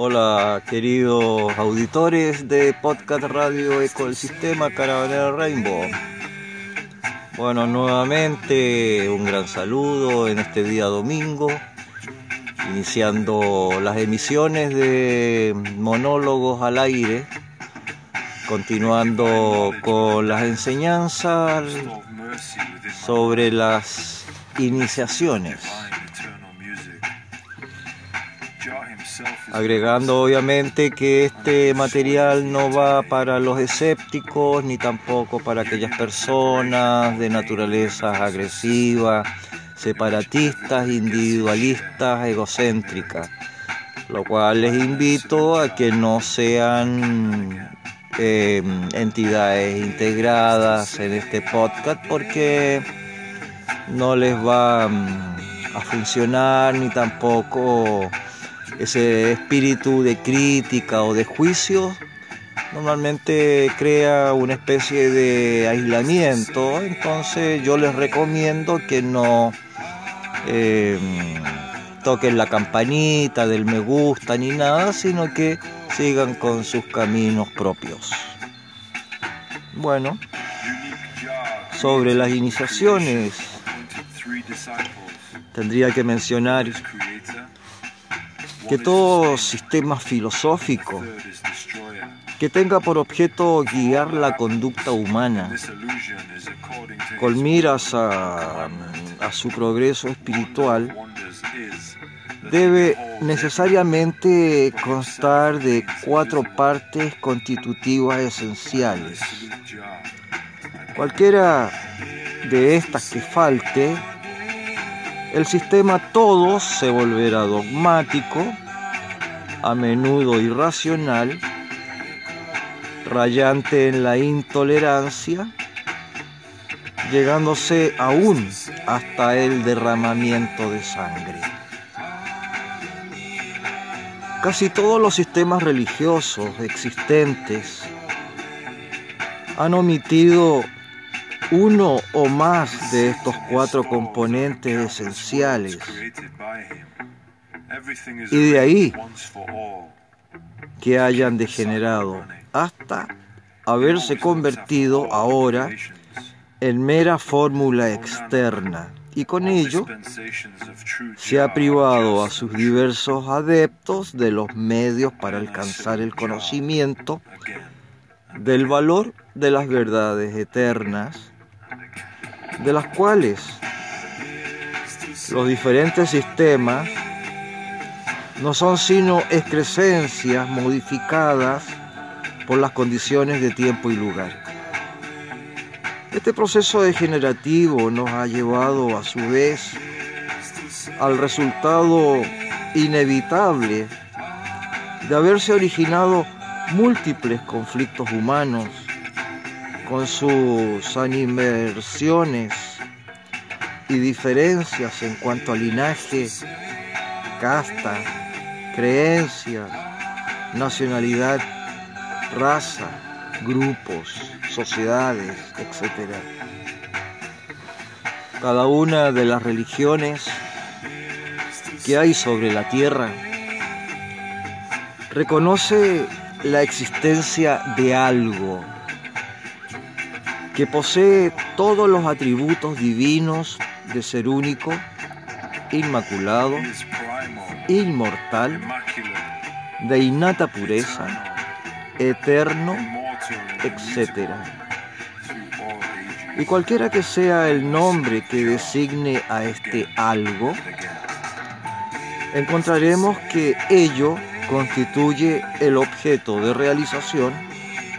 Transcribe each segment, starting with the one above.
Hola queridos auditores de Podcast Radio Eco del Sistema Caravanera Rainbow. Bueno, nuevamente un gran saludo en este día domingo, iniciando las emisiones de monólogos al aire, continuando con las enseñanzas sobre las iniciaciones agregando obviamente que este material no va para los escépticos ni tampoco para aquellas personas de naturaleza agresiva, separatistas, individualistas, egocéntricas, lo cual les invito a que no sean eh, entidades integradas en este podcast porque no les va mm, a funcionar ni tampoco ese espíritu de crítica o de juicio normalmente crea una especie de aislamiento, entonces yo les recomiendo que no em, toquen la campanita del me gusta ni nada, sino que sigan con sus caminos propios. Bueno, sobre las iniciaciones, tendría que mencionar que todo sistema filosófico que tenga por objeto guiar la conducta humana con miras a, a su progreso espiritual debe necesariamente constar de cuatro partes constitutivas esenciales. Cualquiera de estas que falte el sistema todo se volverá dogmático, a menudo irracional, rayante en la intolerancia, llegándose aún hasta el derramamiento de sangre. Casi todos los sistemas religiosos existentes han omitido uno o más de estos cuatro componentes esenciales. Y de ahí que hayan degenerado hasta haberse convertido ahora en mera fórmula externa y con ello se ha privado a sus diversos adeptos de los medios para alcanzar el conocimiento del valor de las verdades eternas de las cuales los diferentes sistemas no son sino excrescencias modificadas por las condiciones de tiempo y lugar. Este proceso degenerativo nos ha llevado a su vez al resultado inevitable de haberse originado múltiples conflictos humanos con sus animversiones y diferencias en cuanto a linaje, casta, creencias, nacionalidad, raza, grupos, sociedades, etc. Cada una de las religiones que hay sobre la tierra reconoce la existencia de algo que posee todos los atributos divinos de ser único, inmaculado, inmortal, de innata pureza, eterno, etc. Y cualquiera que sea el nombre que designe a este algo, encontraremos que ello constituye el objeto de realización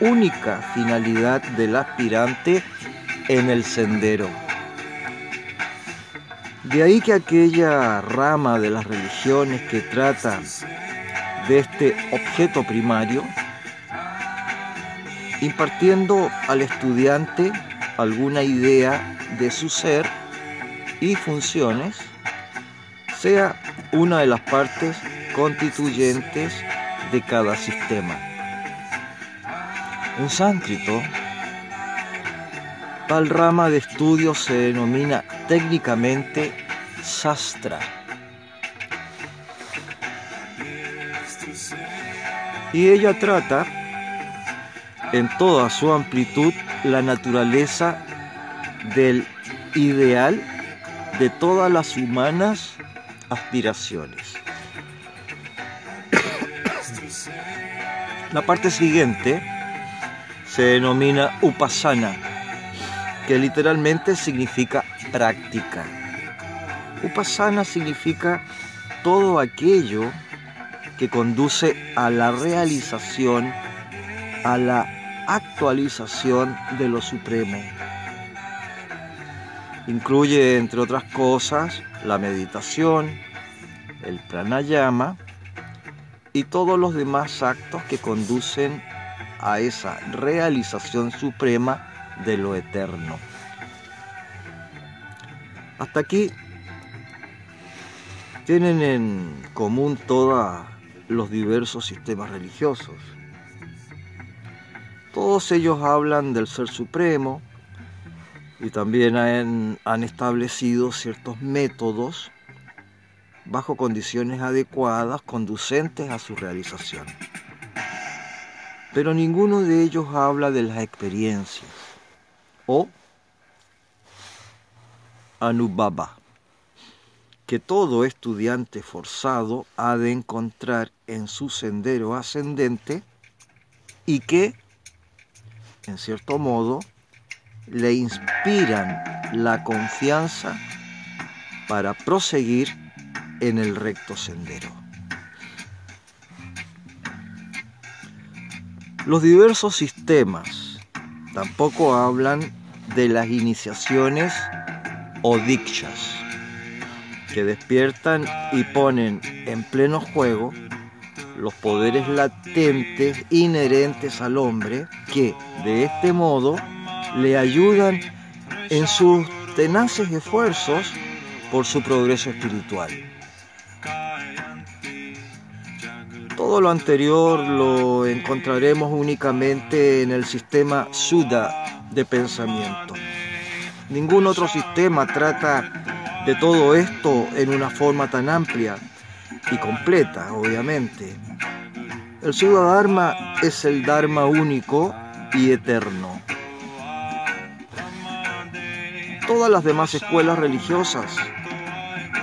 única finalidad del aspirante en el sendero. De ahí que aquella rama de las religiones que trata de este objeto primario, impartiendo al estudiante alguna idea de su ser y funciones, sea una de las partes constituyentes de cada sistema. En sánscrito, tal rama de estudio se denomina técnicamente sastra. Y ella trata en toda su amplitud la naturaleza del ideal de todas las humanas aspiraciones. La parte siguiente se denomina upasana, que literalmente significa práctica. Upasana significa todo aquello que conduce a la realización, a la actualización de lo supremo. Incluye, entre otras cosas, la meditación, el pranayama, y todos los demás actos que conducen a esa realización suprema de lo eterno. Hasta aquí tienen en común todos los diversos sistemas religiosos. Todos ellos hablan del Ser Supremo y también han, han establecido ciertos métodos bajo condiciones adecuadas conducentes a su realización. Pero ninguno de ellos habla de las experiencias o anubaba, que todo estudiante forzado ha de encontrar en su sendero ascendente y que, en cierto modo, le inspiran la confianza para proseguir en el recto sendero. Los diversos sistemas tampoco hablan de las iniciaciones o dikshas que despiertan y ponen en pleno juego los poderes latentes inherentes al hombre que de este modo le ayudan en sus tenaces esfuerzos por su progreso espiritual. Todo lo anterior lo encontraremos únicamente en el sistema Suda de pensamiento. Ningún otro sistema trata de todo esto en una forma tan amplia y completa, obviamente. El Suda Dharma es el Dharma único y eterno. Todas las demás escuelas religiosas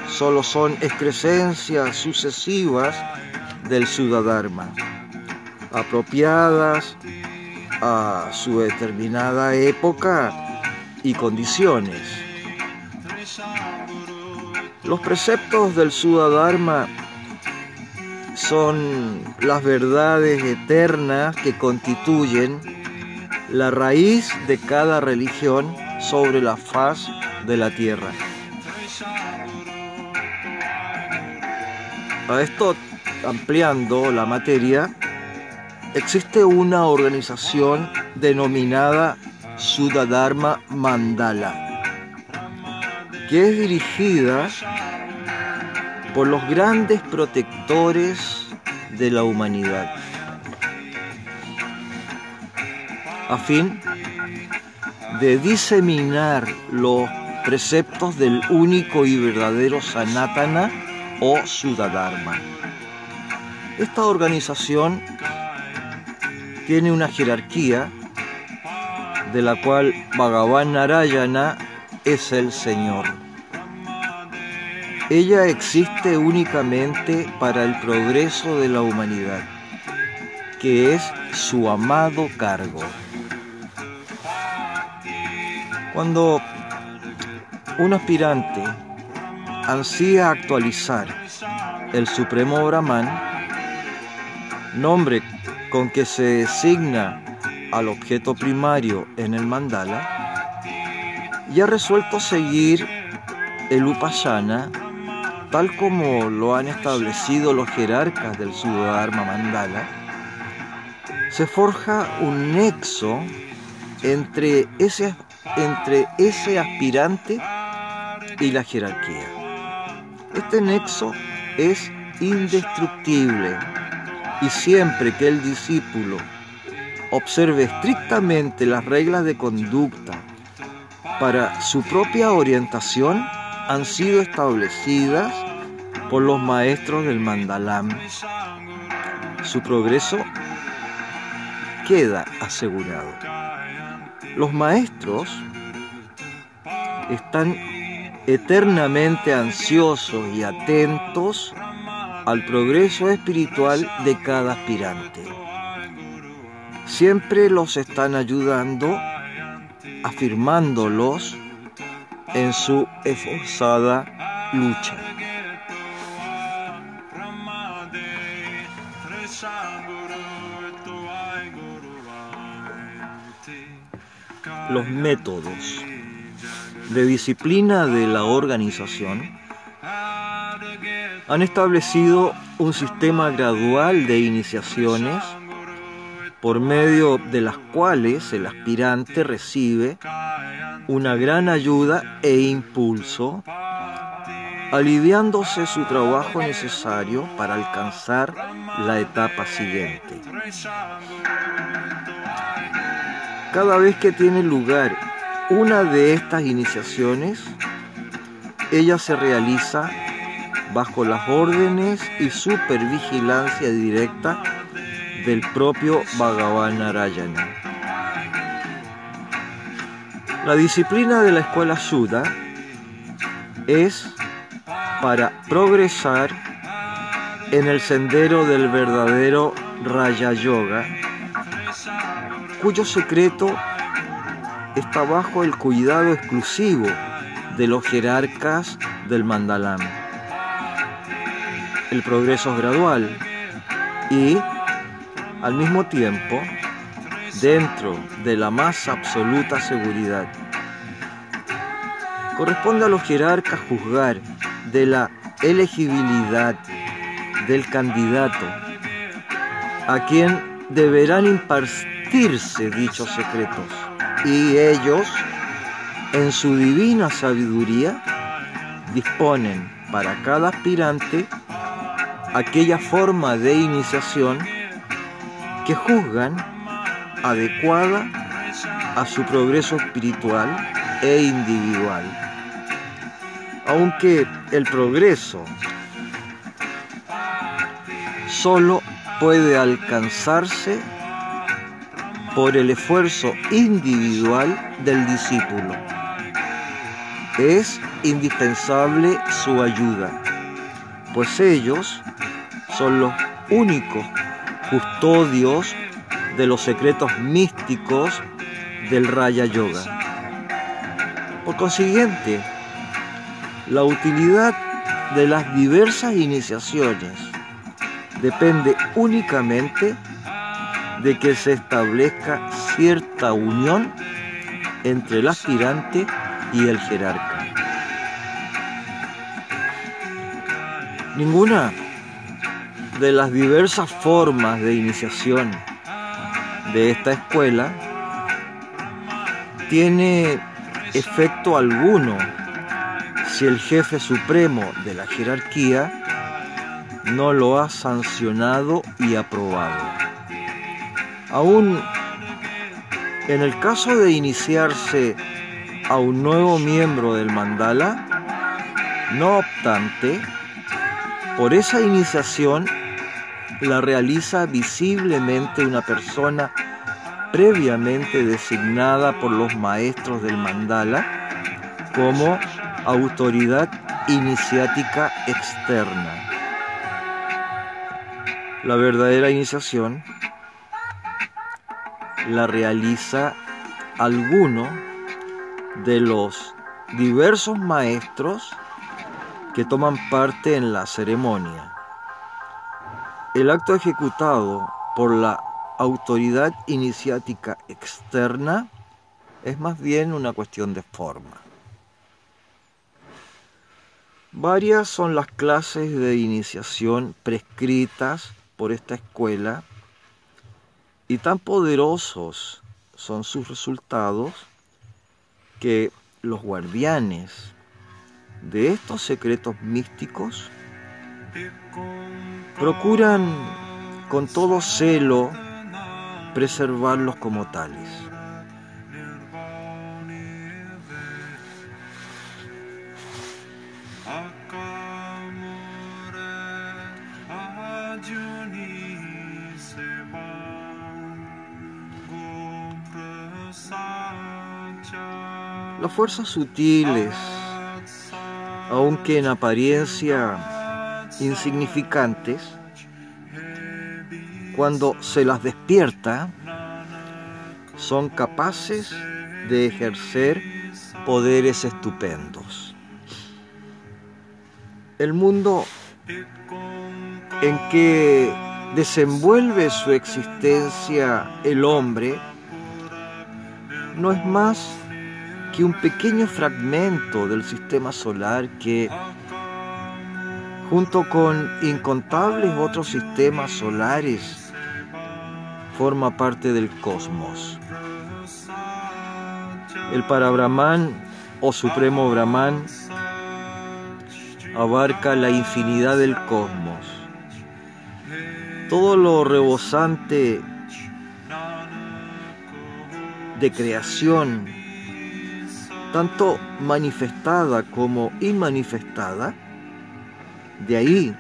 solo son excrescencias sucesivas del Sudadharma, apropiadas a su determinada época y condiciones. Los preceptos del Sudadharma son las verdades eternas que constituyen la raíz de cada religión sobre la faz de la tierra. A esto ampliando la materia, existe una organización denominada Sudadharma Mandala, que es dirigida por los grandes protectores de la humanidad, a fin de diseminar los preceptos del único y verdadero Sanatana o Sudadharma. Esta organización tiene una jerarquía de la cual Bhagavan Narayana es el Señor. Ella existe únicamente para el progreso de la humanidad, que es su amado cargo. Cuando un aspirante ansía actualizar el Supremo Brahman, nombre con que se designa al objeto primario en el mandala, y ha resuelto seguir el Upasana tal como lo han establecido los jerarcas del Sudharma Mandala, se forja un nexo entre ese, entre ese aspirante y la jerarquía. Este nexo es indestructible y siempre que el discípulo observe estrictamente las reglas de conducta para su propia orientación han sido establecidas por los maestros del Mandalam. su progreso queda asegurado. Los maestros están eternamente ansiosos y atentos al progreso espiritual de cada aspirante. Siempre los están ayudando, afirmándolos en su esforzada lucha. Los métodos de disciplina de la organización han establecido un sistema gradual de iniciaciones por medio de las cuales el aspirante recibe una gran ayuda e impulso, aliviándose su trabajo necesario para alcanzar la etapa siguiente. Cada vez que tiene lugar una de estas iniciaciones, ella se realiza bajo las órdenes y supervigilancia directa del propio Bhagavan Narayana. La disciplina de la escuela Sudha es para progresar en el sendero del verdadero Raya Yoga, cuyo secreto está bajo el cuidado exclusivo de los jerarcas del Mandalam. El progreso es gradual y, al mismo tiempo, dentro de la más absoluta seguridad. Corresponde a los jerarcas juzgar de la elegibilidad del candidato a quien deberán impartirse dichos secretos y ellos, en su divina sabiduría, disponen para cada aspirante aquella forma de iniciación que juzgan adecuada a su progreso espiritual e individual. Aunque el progreso solo puede alcanzarse por el esfuerzo individual del discípulo. Es indispensable su ayuda, pues ellos son los únicos custodios de los secretos místicos del Raya Yoga. Por consiguiente, la utilidad de las diversas iniciaciones depende únicamente de que se establezca cierta unión entre el aspirante y el jerarca. Ninguna de las diversas formas de iniciación de esta escuela tiene efecto alguno si el jefe supremo de la jerarquía no lo ha sancionado y aprobado. Aún en el caso de iniciarse a un nuevo miembro del mandala, no obstante, por esa iniciación la realiza visiblemente una persona previamente designada por los maestros del mandala como autoridad iniciática externa. La verdadera iniciación la realiza alguno de los diversos maestros que toman parte en la ceremonia. El acto ejecutado por la autoridad iniciática externa es más bien una cuestión de forma. Varias son las clases de iniciación prescritas por esta escuela y tan poderosos son sus resultados que los guardianes de estos secretos místicos procuran con todo celo preservarlos como tales. Las fuerzas sutiles, aunque en apariencia insignificantes, cuando se las despierta, son capaces de ejercer poderes estupendos. El mundo en que desenvuelve su existencia el hombre no es más que un pequeño fragmento del sistema solar que, junto con incontables otros sistemas solares, forma parte del cosmos. El Parabrahman o Supremo Brahman abarca la infinidad del cosmos. Todo lo rebosante de creación, tanto manifestada como inmanifestada, de ahí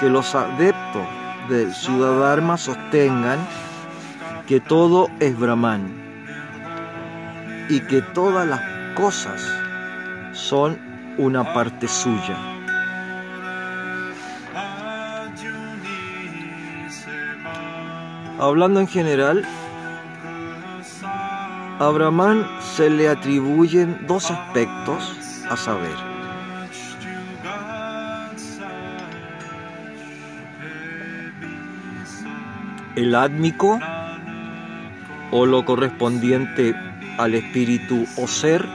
que los adeptos del Ciudadharma sostengan que todo es Brahman y que todas las cosas son una parte suya. Hablando en general, a Brahman se le atribuyen dos aspectos a saber. El átmico o lo correspondiente al espíritu o ser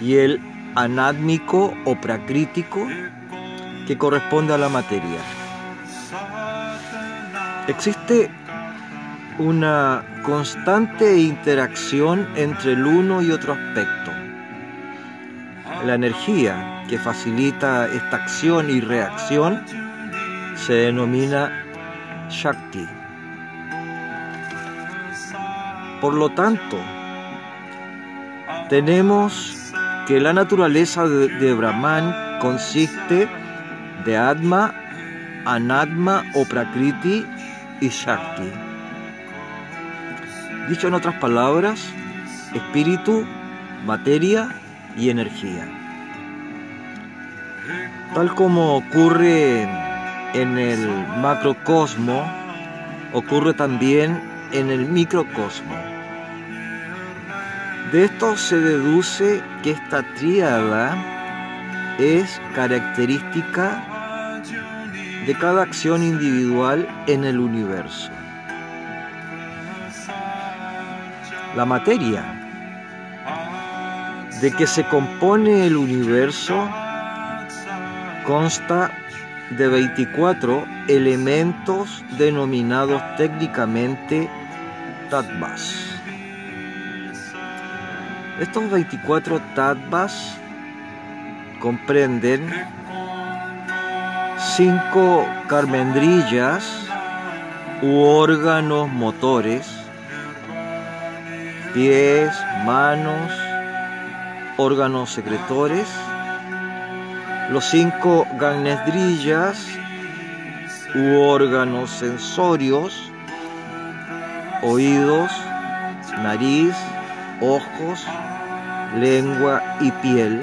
y el anátmico o pracrítico que corresponde a la materia. Existe una constante interacción entre el uno y otro aspecto. La energía que facilita esta acción y reacción se denomina Shakti. Por lo tanto, tenemos que la naturaleza de, Brahman consiste de Atma, Anatma o Prakriti y Shakti. Dicho en otras palabras, espíritu, materia y energía. Tal como ocurre en el macrocosmo, ocurre también en el microcosmo. De esto se deduce que esta tríada es característica de cada acción individual en el universo. La materia de que se compone el universo consta de 24 elementos denominados técnicamente tattvas. Estos 24 tattvas comprenden cinco carmendrillas u órganos motores, pies, manos, órganos secretores, los cinco ganedrillas u órganos sensorios, oídos, nariz, ojos, lengua y piel.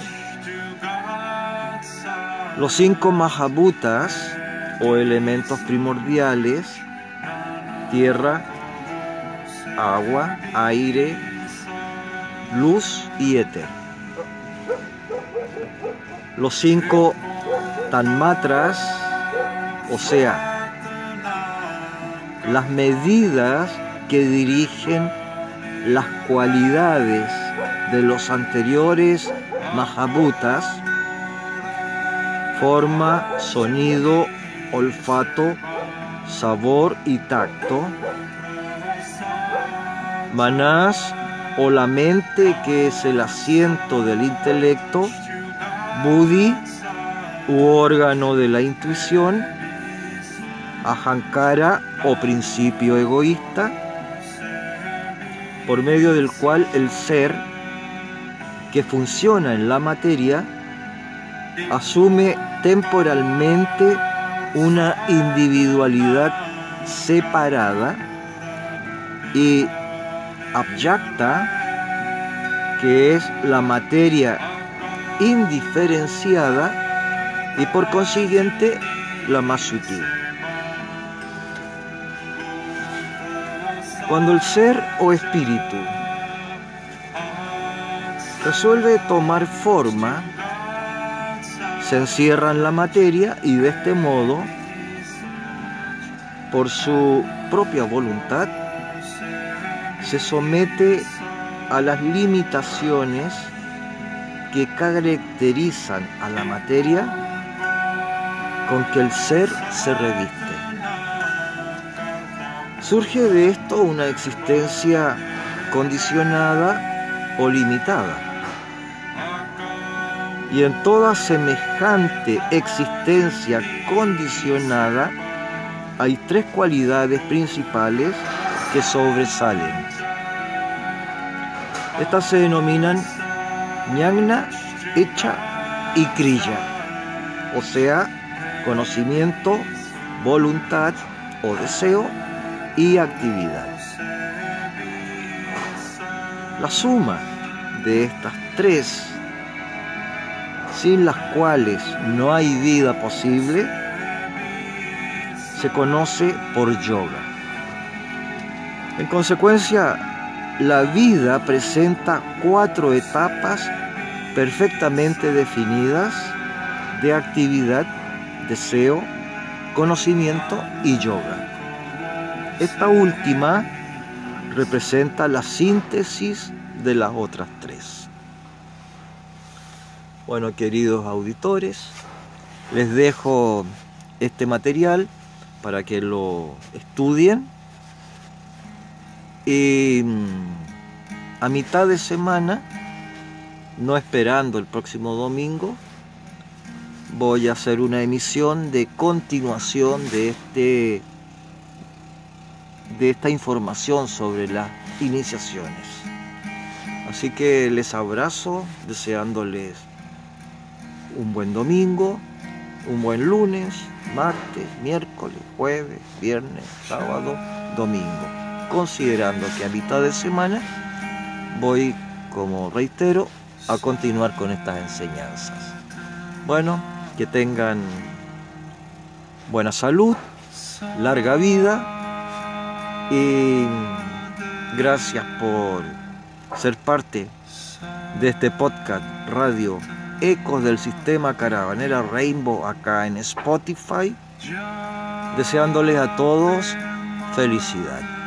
Los cinco mahabutas o elementos primordiales, tierra, agua, aire, luz y éter. Los cinco tanmatras, o sea, las medidas que dirigen las cualidades de los anteriores Mahabutas, forma, sonido, olfato, sabor y tacto. Manás o la mente que es el asiento del intelecto, Buddhi u órgano de la intuición, Ahankara o principio egoísta, por medio del cual el ser que funciona en la materia asume temporalmente una individualidad separada y abyakta que es la materia indiferenciada y por consiguiente la más sutil. Cuando el ser o espíritu resuelve tomar forma, se encierra en la materia y de este modo, por su propia voluntad, se somete a las limitaciones que caracterizan a la materia con que el ser se reviste. Surge de esto una existencia condicionada o limitada. Y en toda semejante existencia condicionada hay tres cualidades principales que sobresalen. Estas se denominan ñagna, hecha y crilla, o sea, conocimiento, voluntad o deseo y actividad. La suma de estas tres, sin las cuales no hay vida posible, se conoce por yoga. En consecuencia, la vida presenta cuatro etapas perfectamente definidas de actividad, deseo, conocimiento y yoga. Esta última representa la síntesis de las otras tres. Bueno, queridos auditores, les dejo este material para que lo estudien y mm, a mitad de semana, no esperando el próximo domingo, voy a hacer una emisión de continuación de este de esta información sobre las iniciaciones. Así que les abrazo deseándoles un buen domingo, un buen lunes, martes, miércoles, jueves, viernes, sábado, domingo. Considerando que a mitad de semana voy, como reitero, a continuar con estas enseñanzas. Bueno, que tengan buena salud, larga vida y gracias por ser parte de este podcast radio Ecos del Sistema Caravanera Rainbow acá en Spotify. Deseándoles a todos felicidad.